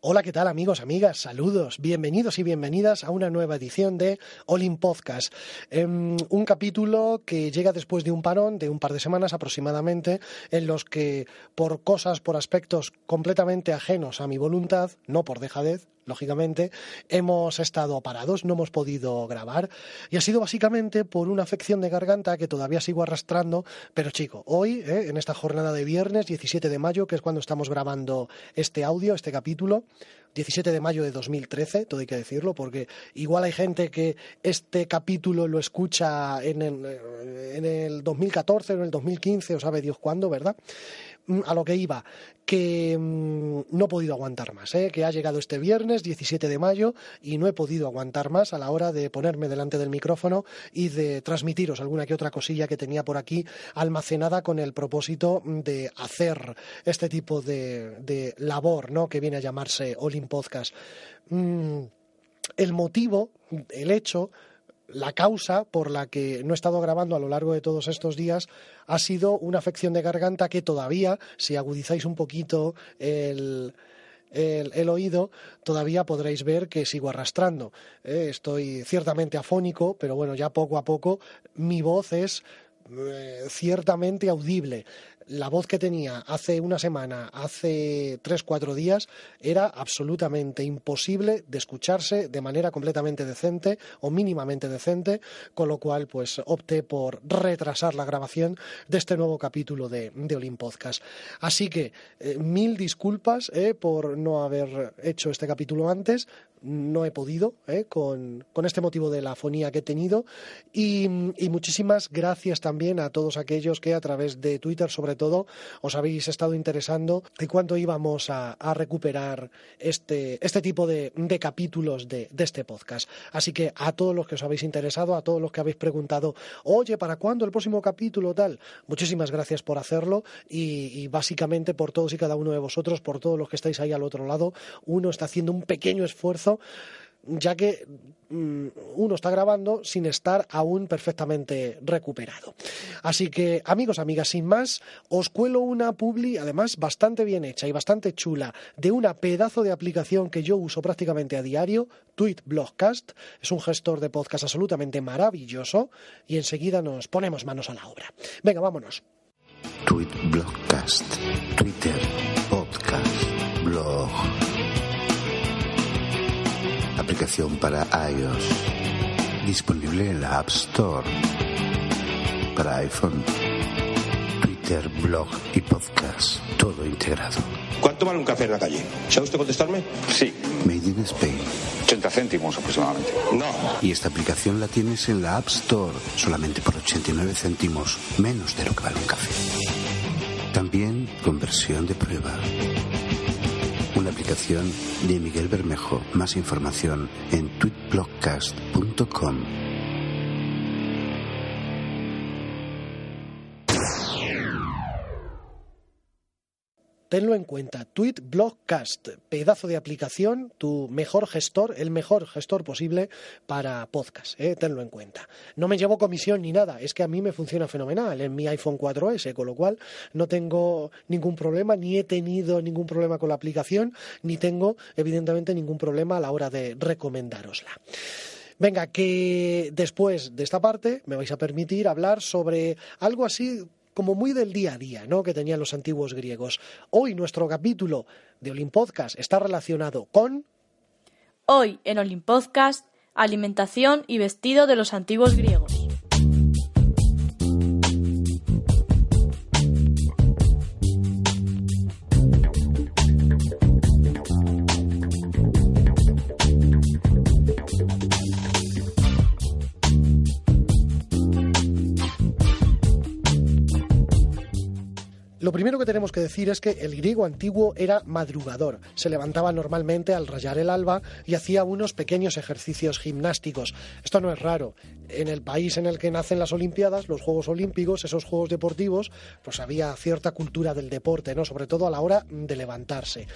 Hola, ¿qué tal amigos, amigas? Saludos, bienvenidos y bienvenidas a una nueva edición de All In Podcast. Em, un capítulo que llega después de un parón de un par de semanas aproximadamente, en los que por cosas, por aspectos completamente ajenos a mi voluntad, no por dejadez, lógicamente, hemos estado parados, no hemos podido grabar y ha sido básicamente por una afección de garganta que todavía sigo arrastrando, pero chico, hoy, eh, en esta jornada de viernes 17 de mayo, que es cuando estamos grabando este audio, este capítulo, 17 de mayo de 2013, todo hay que decirlo, porque igual hay gente que este capítulo lo escucha en el, en el 2014 o en el 2015, o sabe Dios cuándo, ¿verdad? Mm, a lo que iba, que mm, no he podido aguantar más, ¿eh? que ha llegado este viernes 17 de mayo y no he podido aguantar más a la hora de ponerme delante del micrófono y de transmitiros alguna que otra cosilla que tenía por aquí almacenada con el propósito de hacer este tipo de, labor ¿no? que viene a llamarse All Podcast. Mm, el motivo, el hecho, la causa por la que no he estado grabando a lo largo de todos estos días ha sido una afección de garganta que todavía, si agudizáis un poquito el, oído, todavía podréis ver que sigo arrastrando. Eh, estoy ciertamente afónico, pero bueno, ya poco a poco mi voz es eh, ciertamente audible la voz que tenía hace una semana, hace tres, cuatro días, era absolutamente imposible de escucharse de manera completamente decente o mínimamente decente, con lo cual pues opté por retrasar la grabación de este nuevo capítulo de, de Olim Podcast. Así que eh, mil disculpas eh, por no haber hecho este capítulo antes, no he podido eh, con, este motivo de la afonía que he tenido y, muchísimas gracias también a todos aquellos que a través de Twitter sobre todo os habéis estado interesando de cuándo íbamos a, recuperar este, este tipo de, capítulos de, este podcast. Así que a todos los que os habéis interesado, a todos los que habéis preguntado, oye, ¿para cuándo el próximo capítulo tal? Muchísimas gracias por hacerlo y, y básicamente por todos y cada uno de vosotros, por todos los que estáis ahí al otro lado, uno está haciendo un pequeño esfuerzo ya que mm, uno está grabando sin estar aún perfectamente recuperado. Así que, amigos, amigas, sin más, os cuelo una publi, además bastante bien hecha y bastante chula, de una pedazo de aplicación que yo uso prácticamente a diario, Tweet Blogcast. Es un gestor de podcast absolutamente maravilloso y enseguida nos ponemos manos a la obra. Venga, vámonos. Tweet Blogcast, Twitter, podcast, blog aplicación para iOS, disponible en la App Store, para iPhone, Twitter, blog y podcast, todo integrado. ¿Cuánto vale un café en la calle? ¿Sabe usted contestarme? Sí. Made in Spain. 80 céntimos aproximadamente. No. Y esta aplicación la tienes en la App Store solamente por 89 céntimos, menos de lo que vale un café. También con versión de prueba una aplicación de Miguel Bermejo. Más información en tweetblogcast.com. tenlo en cuenta. Tweet Blogcast, pedazo de aplicación, tu mejor gestor, el mejor gestor posible para podcast. ¿eh? Tenlo en cuenta. No me llevo comisión ni nada, es que a mí me funciona fenomenal en mi iPhone 4S, con lo cual no tengo ningún problema, ni he tenido ningún problema con la aplicación, ni tengo, evidentemente, ningún problema a la hora de recomendárosla. Venga, que después de esta parte me vais a permitir hablar sobre algo así como muy del día a día, ¿no? Que tenían los antiguos griegos. Hoy nuestro capítulo de Olimpodcast está relacionado con Hoy en Olimpodcast, alimentación y vestido de los antiguos griegos. Lo primero que tenemos que decir es que el griego antiguo era madrugador. Se levantaba normalmente al rayar el alba y hacía unos pequeños ejercicios gimnásticos. Esto no es raro. En el país en el que nacen las Olimpiadas, los Juegos Olímpicos, esos Juegos Deportivos, pues había cierta cultura del deporte, ¿no? Sobre todo a la hora de levantarse.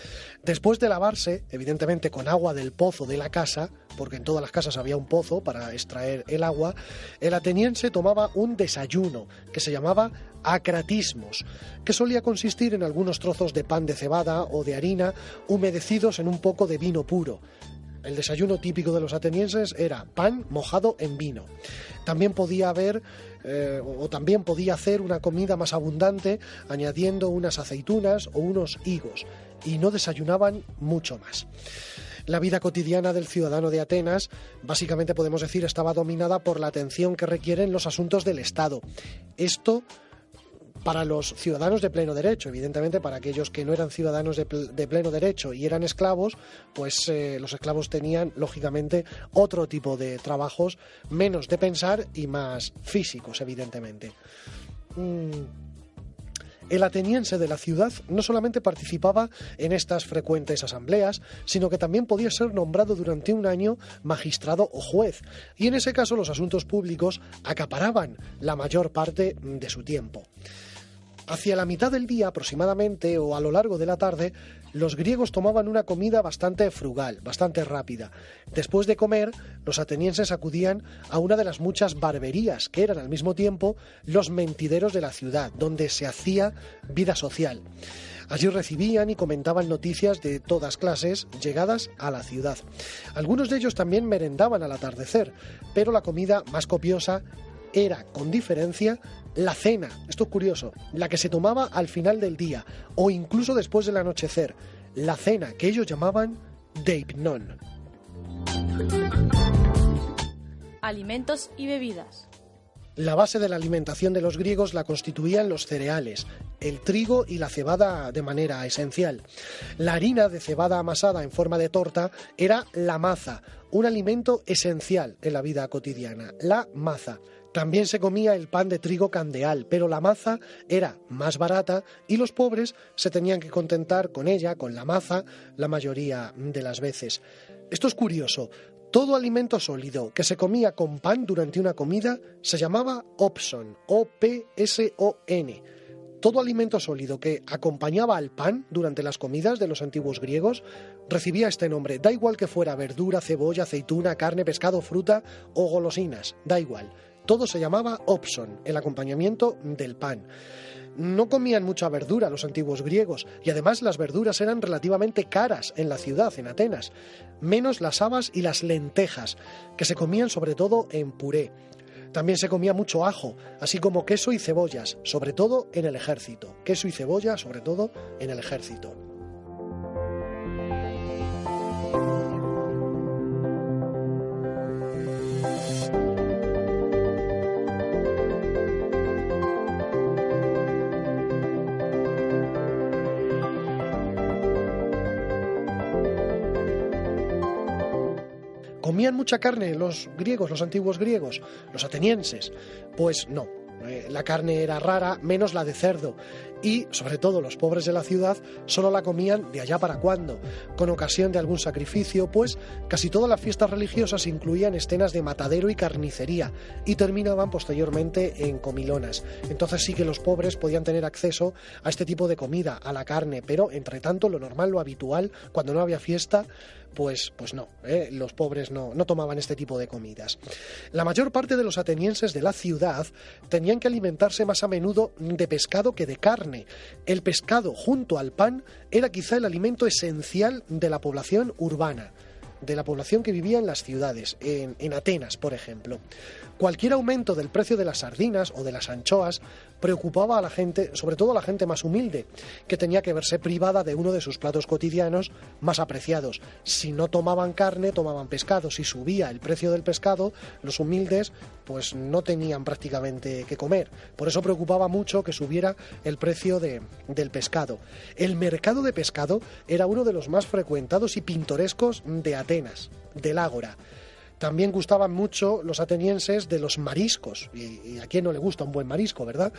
Después de lavarse, evidentemente con agua del pozo de la casa, porque en todas las casas había un pozo para extraer el agua, el ateniense tomaba un desayuno que se llamaba acratismos, que solía consistir en algunos trozos de pan de cebada o de harina humedecidos en un poco de vino puro. El desayuno típico de los atenienses era pan mojado en vino. También podía haber eh, o también podía hacer una comida más abundante añadiendo unas aceitunas o unos higos y no desayunaban mucho más. La vida cotidiana del ciudadano de Atenas, básicamente podemos decir, estaba dominada por la atención que requieren los asuntos del Estado. Esto para los ciudadanos de pleno derecho. Evidentemente, para aquellos que no eran ciudadanos de, pleno derecho y eran esclavos, pues eh, los esclavos tenían, lógicamente, otro tipo de trabajos, menos de pensar y más físicos, evidentemente. Mm. El ateniense de la ciudad no solamente participaba en estas frecuentes asambleas, sino que también podía ser nombrado durante un año magistrado o juez, y en ese caso los asuntos públicos acaparaban la mayor parte de su tiempo. Hacia la mitad del día aproximadamente o a lo largo de la tarde, los griegos tomaban una comida bastante frugal, bastante rápida. Después de comer, los atenienses acudían a una de las muchas barberías que eran al mismo tiempo los mentideros de la ciudad, donde se hacía vida social. Allí recibían y comentaban noticias de todas clases llegadas a la ciudad. Algunos de ellos también merendaban al atardecer, pero la comida más copiosa era, con diferencia, la cena, esto es curioso, la que se tomaba al final del día o incluso después del anochecer, la cena que ellos llamaban deipnon. Alimentos y bebidas. La base de la alimentación de los griegos la constituían los cereales, el trigo y la cebada de manera esencial. La harina de cebada amasada en forma de torta era la maza, un alimento esencial en la vida cotidiana, la maza. También se comía el pan de trigo candeal, pero la maza era más barata y los pobres se tenían que contentar con ella, con la maza, la mayoría de las veces. Esto es curioso. Todo alimento sólido que se comía con pan durante una comida se llamaba opson, O-P-S-O-N. Todo alimento sólido que acompañaba al pan durante las comidas de los antiguos griegos recibía este nombre, da igual que fuera verdura, cebolla, aceituna, carne, pescado, fruta o golosinas, da igual. Todo se llamaba opson, el acompañamiento del pan. No comían mucha verdura los antiguos griegos y además las verduras eran relativamente caras en la ciudad, en Atenas, menos las habas y las lentejas, que se comían sobre todo en puré. También se comía mucho ajo, así como queso y cebollas, sobre todo en el ejército. Queso y cebolla, sobre todo en el ejército. ¿Comían mucha carne los griegos, los antiguos griegos, los atenienses? Pues no, eh, la carne era rara, menos la de cerdo, y sobre todo los pobres de la ciudad solo la comían de allá para cuando, con ocasión de algún sacrificio, pues casi todas las fiestas religiosas incluían escenas de matadero y carnicería y terminaban posteriormente en comilonas. Entonces sí que los pobres podían tener acceso a este tipo de comida, a la carne, pero entre tanto lo normal, lo habitual, cuando no había fiesta, pues, pues no, ¿eh? los pobres no, no tomaban este tipo de comidas. La mayor parte de los atenienses de la ciudad tenían que alimentarse más a menudo de pescado que de carne. El pescado junto al pan era quizá el alimento esencial de la población urbana de la población que vivía en las ciudades, en, en, Atenas, por ejemplo. Cualquier aumento del precio de las sardinas o de las anchoas preocupaba a la gente, sobre todo a la gente más humilde, que tenía que verse privada de uno de sus platos cotidianos más apreciados. Si no tomaban carne, tomaban pescado. Si subía el precio del pescado, los humildes pues no tenían prácticamente que comer. Por eso preocupaba mucho que subiera el precio del pescado. El mercado de pescado era uno de los más frecuentados y pintorescos de Atenas, del Ágora. También gustaban mucho los atenienses de los mariscos, y, a quién no le gusta un buen marisco, ¿verdad?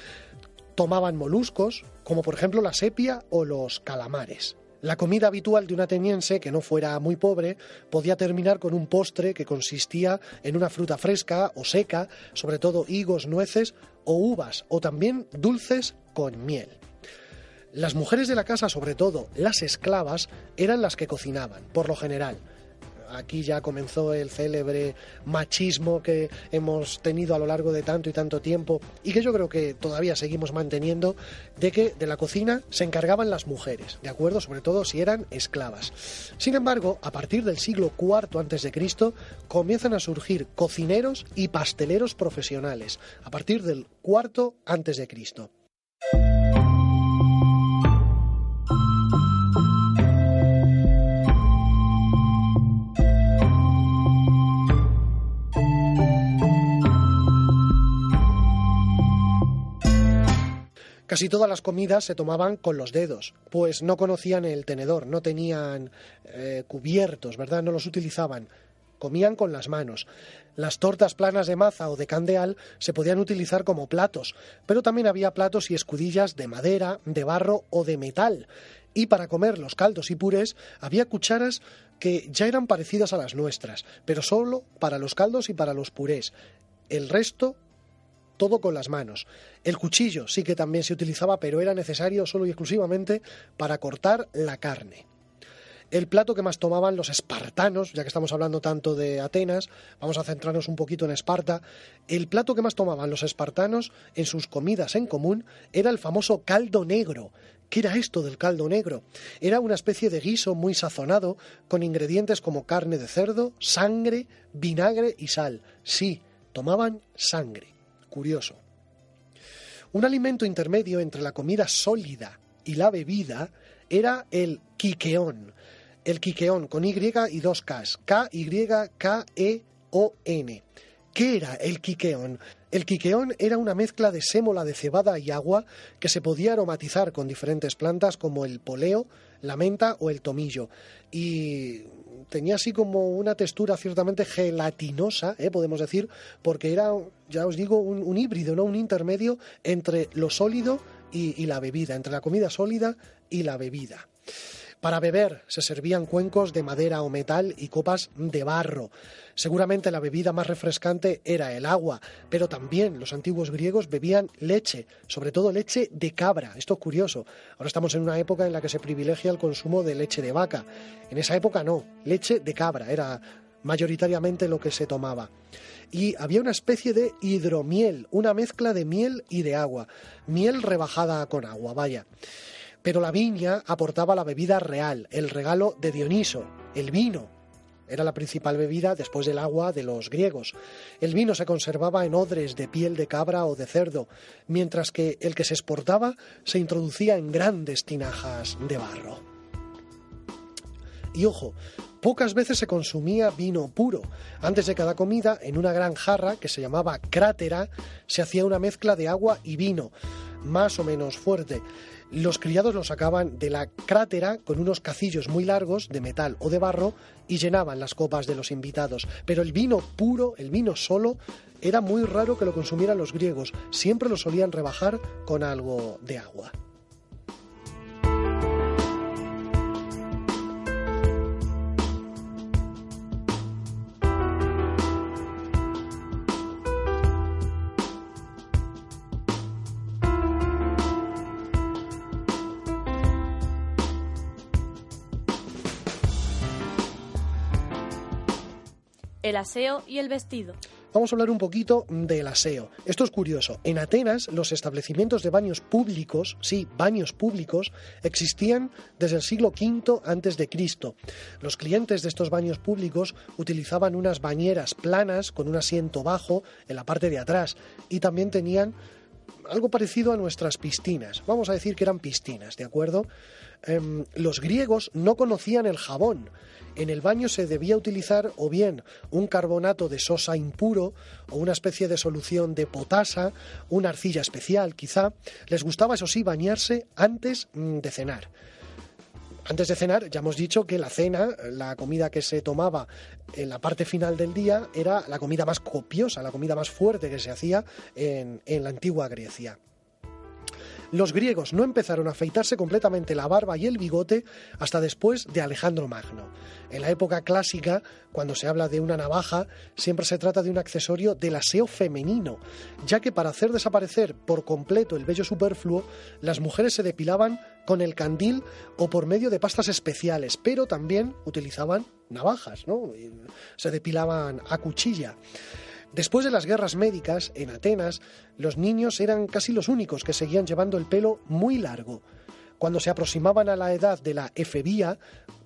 Tomaban moluscos, como por ejemplo la sepia o los calamares. La comida habitual de un ateniense que no fuera muy pobre podía terminar con un postre que consistía en una fruta fresca o seca, sobre todo higos, nueces o uvas, o también dulces con miel. Las mujeres de la casa, sobre todo las esclavas, eran las que cocinaban, por lo general aquí ya comenzó el célebre machismo que hemos tenido a lo largo de tanto y tanto tiempo y que yo creo que todavía seguimos manteniendo, de que de la cocina se encargaban las mujeres, ¿de acuerdo? Sobre todo si eran esclavas. Sin embargo, a partir del siglo IV Cristo comienzan a surgir cocineros y pasteleros profesionales, a partir del cuarto antes Casi todas las comidas se tomaban con los dedos, pues no conocían el tenedor, no tenían eh, cubiertos, ¿verdad? No los utilizaban. Comían con las manos. Las tortas planas de maza o de candeal se podían utilizar como platos, pero también había platos y escudillas de madera, de barro o de metal. Y para comer los caldos y purés había cucharas que ya eran parecidas a las nuestras, pero solo para los caldos y para los purés. El resto todo con las manos. El cuchillo sí que también se utilizaba, pero era necesario solo y exclusivamente para cortar la carne. El plato que más tomaban los espartanos, ya que estamos hablando tanto de Atenas, vamos a centrarnos un poquito en Esparta, el plato que más tomaban los espartanos en sus comidas en común era el famoso caldo negro. ¿Qué era esto del caldo negro? Era una especie de guiso muy sazonado con ingredientes como carne de cerdo, sangre, vinagre y sal. Sí, tomaban sangre curioso. Un alimento intermedio entre la comida sólida y la bebida era el quiqueón. El quiqueón con Y y dos Ks. K-Y-K-E-O-N. ¿Qué era el quiqueón? El quiqueón era una mezcla de sémola de cebada y agua que se podía aromatizar con diferentes plantas como el poleo, la menta o el tomillo. Y tenía así como una textura ciertamente gelatinosa, ¿eh? podemos decir, porque era, ya os digo, un, híbrido, ¿no? un intermedio entre lo sólido y la bebida, entre la comida sólida y la bebida. Para beber se servían cuencos de madera o metal y copas de barro. Seguramente la bebida más refrescante era el agua, pero también los antiguos griegos bebían leche, sobre todo leche de cabra. Esto es curioso. Ahora estamos en una época en la que se privilegia el consumo de leche de vaca. En esa época no, leche de cabra era mayoritariamente lo que se tomaba. Y había una especie de hidromiel, una mezcla de miel y de agua, miel rebajada con agua, vaya. Pero la viña aportaba la bebida real, el regalo de Dioniso, el vino. Era la principal bebida después del agua de los griegos. El vino se conservaba en odres de piel de cabra o de cerdo, mientras que el que se exportaba se introducía en grandes tinajas de barro. Y ojo, pocas veces se consumía vino puro. Antes de cada comida, en una gran jarra que se llamaba crátera, se hacía una mezcla de agua y vino, más o menos fuerte. Los criados lo sacaban de la crátera con unos cacillos muy largos de metal o de barro y llenaban las copas de los invitados. Pero el vino puro, el vino solo, era muy raro que lo consumieran los griegos. Siempre lo solían rebajar con algo de agua. El aseo y el vestido. Vamos a hablar un poquito del aseo. Esto es curioso. En Atenas los establecimientos de baños públicos, sí, baños públicos, existían desde el siglo V antes de Cristo. Los clientes de estos baños públicos utilizaban unas bañeras planas con un asiento bajo en la parte de atrás y también tenían algo parecido a nuestras piscinas. Vamos a decir que eran piscinas, ¿de acuerdo? Em, los griegos no conocían el jabón. En el baño se debía utilizar o bien un carbonato de sosa impuro o una especie de solución de potasa, una arcilla especial quizá. Les gustaba, eso sí, bañarse antes mm, de cenar. Antes de cenar, ya hemos dicho que la cena, la comida que se tomaba en la parte final del día, era la comida más copiosa, la comida más fuerte que se hacía en, la antigua Grecia. Los griegos no empezaron a afeitarse completamente la barba y el bigote hasta después de Alejandro Magno. En la época clásica, cuando se habla de una navaja, siempre se trata de un accesorio del aseo femenino, ya que para hacer desaparecer por completo el vello superfluo, las mujeres se depilaban con el candil o por medio de pastas especiales, pero también utilizaban navajas, ¿no? Se depilaban a cuchilla. Después de las guerras médicas, en Atenas, los niños eran casi los únicos que seguían llevando el pelo muy largo. Cuando se aproximaban a la edad de la efebía,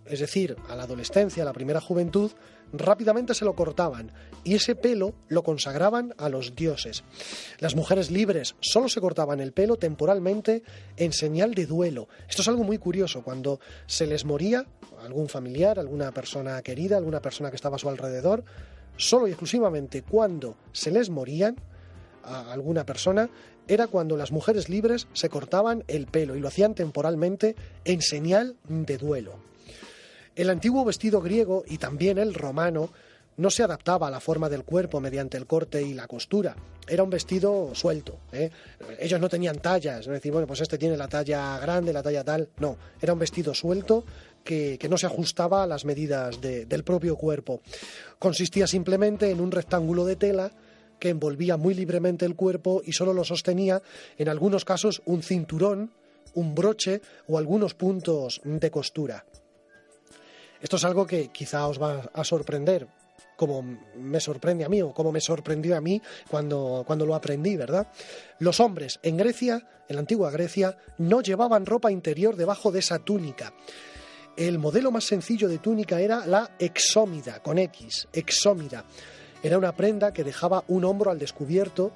es decir, a la adolescencia, a la primera juventud, rápidamente se lo cortaban y ese pelo lo consagraban a los dioses. Las mujeres libres solo se cortaban el pelo temporalmente en señal de duelo. Esto es algo muy curioso. Cuando se les moría algún familiar, alguna persona querida, alguna persona que estaba a su alrededor, solo y exclusivamente cuando se les morían a alguna persona, era cuando las mujeres libres se cortaban el pelo y lo hacían temporalmente en señal de duelo. El antiguo vestido griego y también el romano no se adaptaba a la forma del cuerpo mediante el corte y la costura. Era un vestido suelto. ¿eh? Ellos no tenían tallas, no decir, bueno, pues este tiene la talla grande, la talla tal. No, era un vestido suelto que, no se ajustaba a las medidas del propio cuerpo. Consistía simplemente en un rectángulo de tela que envolvía muy libremente el cuerpo y solo lo sostenía, en algunos casos, un cinturón, un broche o algunos puntos de costura. Esto es algo que quizá os va a sorprender, como me sorprende a mí o como me sorprendió a mí cuando, cuando lo aprendí, ¿verdad? Los hombres en Grecia, en la antigua Grecia, no llevaban ropa interior debajo de esa túnica. El modelo más sencillo de túnica era la exómida, con X, exómida. Era una prenda que dejaba un hombro al descubierto,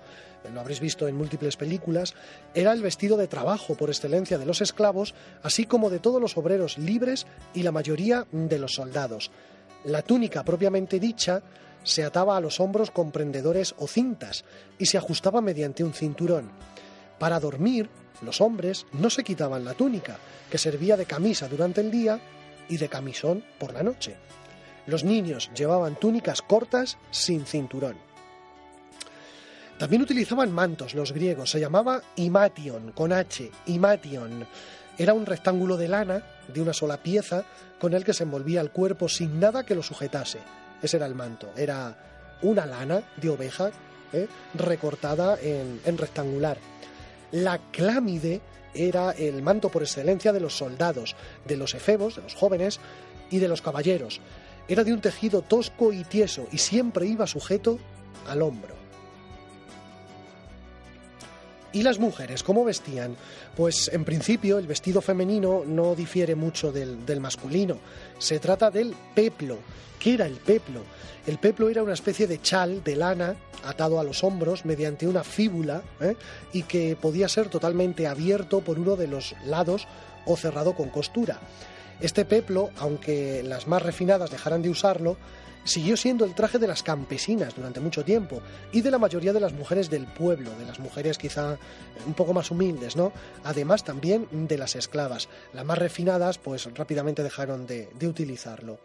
lo habréis visto en múltiples películas, era el vestido de trabajo por excelencia de los esclavos, así como de todos los obreros libres y la mayoría de los soldados. La túnica propiamente dicha se ataba a los hombros con prendedores o cintas y se ajustaba mediante un cinturón. Para dormir, los hombres no se quitaban la túnica, que servía de camisa durante el día y de camisón por la noche. Los niños llevaban túnicas cortas sin cinturón. También utilizaban mantos los griegos, se llamaba imation, con H, imation. Era un rectángulo de lana de una sola pieza con el que se envolvía el cuerpo sin nada que lo sujetase. Ese era el manto, era una lana de oveja ¿eh? recortada en, en rectangular. La clámide era el manto por excelencia de los soldados, de los efebos, de los jóvenes y de los caballeros. Era de un tejido tosco y tieso y siempre iba sujeto al hombro. ¿Y las mujeres cómo vestían? Pues en principio el vestido femenino no difiere mucho del, masculino. Se trata del peplo. ¿Qué era el peplo? El peplo era una especie de chal de lana atado a los hombros mediante una fíbula ¿eh? y que podía ser totalmente abierto por uno de los lados o cerrado con costura. Este peplo, aunque las más refinadas dejaran de usarlo, siguió siendo el traje de las campesinas durante mucho tiempo y de la mayoría de las mujeres del pueblo, de las mujeres quizá un poco más humildes, ¿no? Además también de las esclavas. Las más refinadas pues rápidamente dejaron de, de utilizarlo.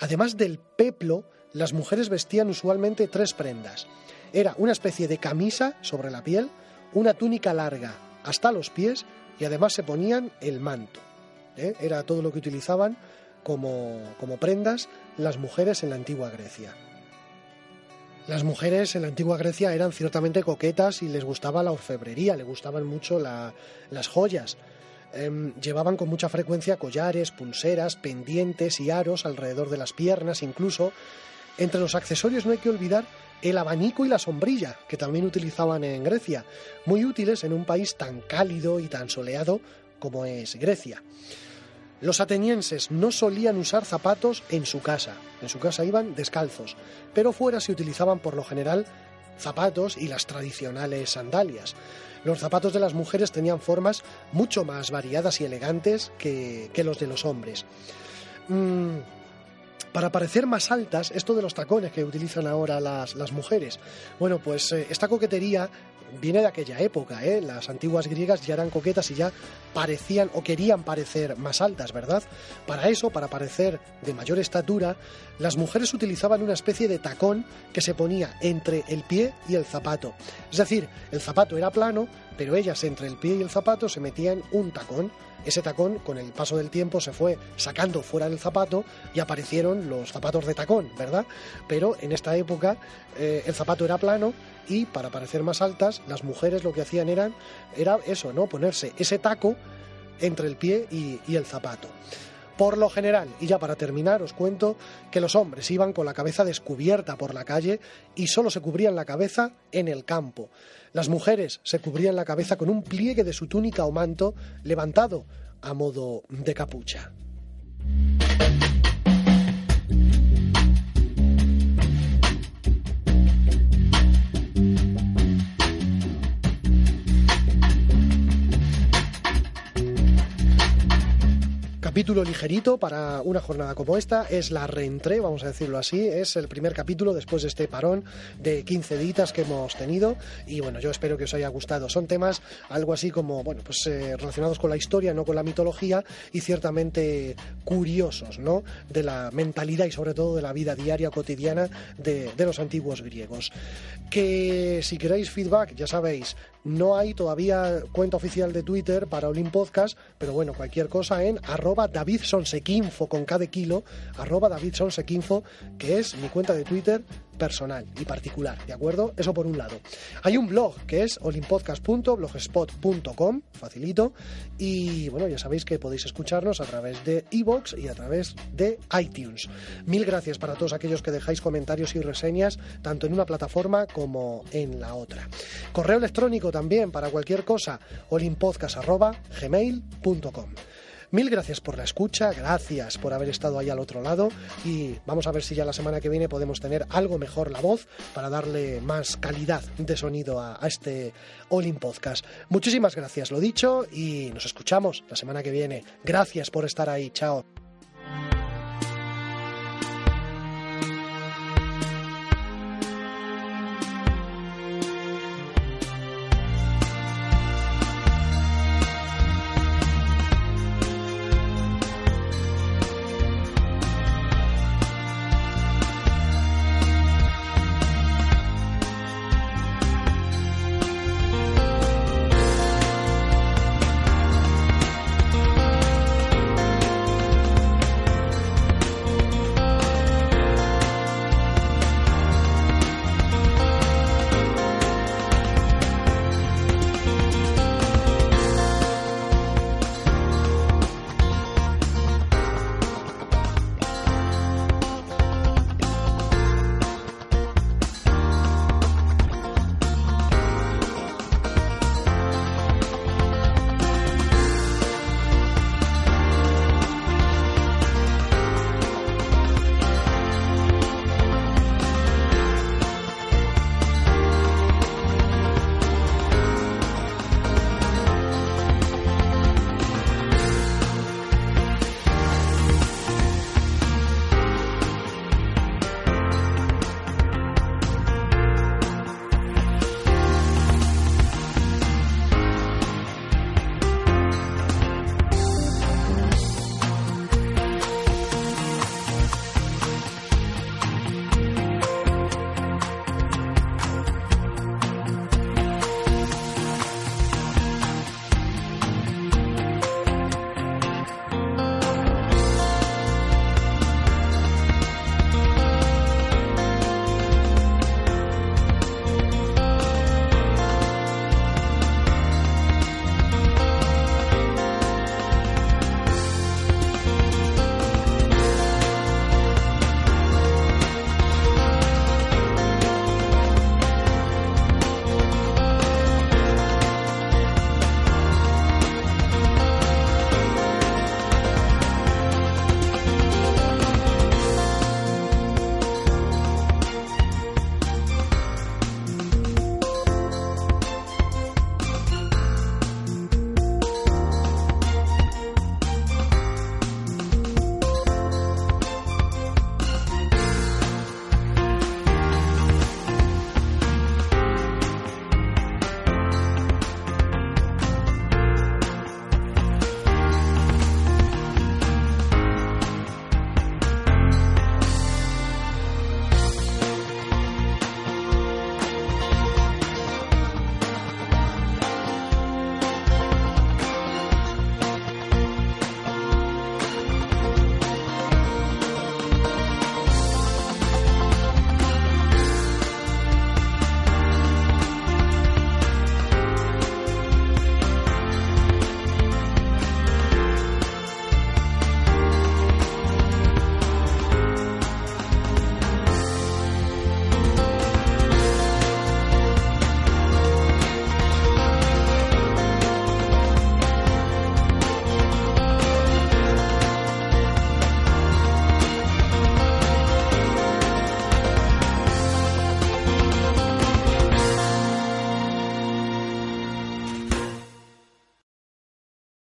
Además del peplo, las mujeres vestían usualmente tres prendas. Era una especie de camisa sobre la piel, una túnica larga hasta los pies y además se ponían el manto. ¿eh? Era todo lo que utilizaban como, prendas las mujeres en la antigua Grecia. Las mujeres en la antigua Grecia eran ciertamente coquetas y les gustaba la orfebrería, les gustaban mucho las joyas. Em, llevaban con mucha frecuencia collares, pulseras, pendientes y aros alrededor de las piernas, incluso. Entre los accesorios no hay que olvidar el abanico y la sombrilla, que también utilizaban en Grecia, muy útiles en un país tan cálido y tan soleado como es Grecia. Los atenienses no solían usar zapatos en su casa, en su casa iban descalzos, pero fuera se utilizaban por lo general zapatos y las tradicionales sandalias. Los zapatos de las mujeres tenían formas mucho más variadas y elegantes que, los de los hombres. Mm, para parecer más altas, esto de los tacones que utilizan ahora las, mujeres, bueno, pues eh, esta coquetería viene de aquella época, ¿eh? Las antiguas griegas ya eran coquetas y ya parecían o querían parecer más altas, ¿verdad? Para eso, para parecer de mayor estatura, las mujeres utilizaban una especie de tacón que se ponía entre el pie y el zapato. Es decir, el zapato era plano, pero ellas entre el pie y el zapato se metían un tacón. Ese tacón, con el paso del tiempo, se fue sacando fuera del zapato y aparecieron los zapatos de tacón, ¿verdad? Pero en esta época eh, el zapato era plano y para parecer más altas, las mujeres lo que hacían era eso, ¿no? Ponerse ese taco entre el pie y el zapato. Por lo general, y ya para terminar, os cuento que los hombres iban con la cabeza descubierta por la calle y solo se cubrían la cabeza en el campo. Las mujeres se cubrían la cabeza con un pliegue de su túnica o manto levantado a modo de capucha. Capítulo ligerito para una jornada como esta. Es la reentré, vamos a decirlo así. Es el primer capítulo después de este parón de 15 ditas que hemos tenido. Y bueno, yo espero que os haya gustado. Son temas algo así como, bueno, pues eh, relacionados con la historia, no con la mitología, y ciertamente curiosos, ¿no? De la mentalidad y sobre todo de la vida diaria cotidiana de, de los antiguos griegos. Que si queréis feedback, ya sabéis, no hay todavía cuenta oficial de Twitter para Olim Podcast, pero bueno, cualquier cosa en arroba David Sonsequinfo con cada kilo, arroba David Sonsequinfo, que es mi cuenta de Twitter personal y particular, ¿de acuerdo? Eso por un lado. Hay un blog que es olimpodcast.blogspot.com, facilito, y bueno, ya sabéis que podéis escucharnos a través de iVoox y a través de iTunes. Mil gracias para todos aquellos que dejáis comentarios y reseñas, tanto en una plataforma como en la otra. Correo electrónico también para cualquier cosa, olimpodcast.gmail.com. Mil gracias por la escucha, gracias por haber estado ahí al otro lado y vamos a ver si ya la semana que viene podemos tener algo mejor la voz para darle más calidad de sonido a, a este All In Podcast. Muchísimas gracias, lo dicho, y nos escuchamos la semana que viene. Gracias por estar ahí, chao.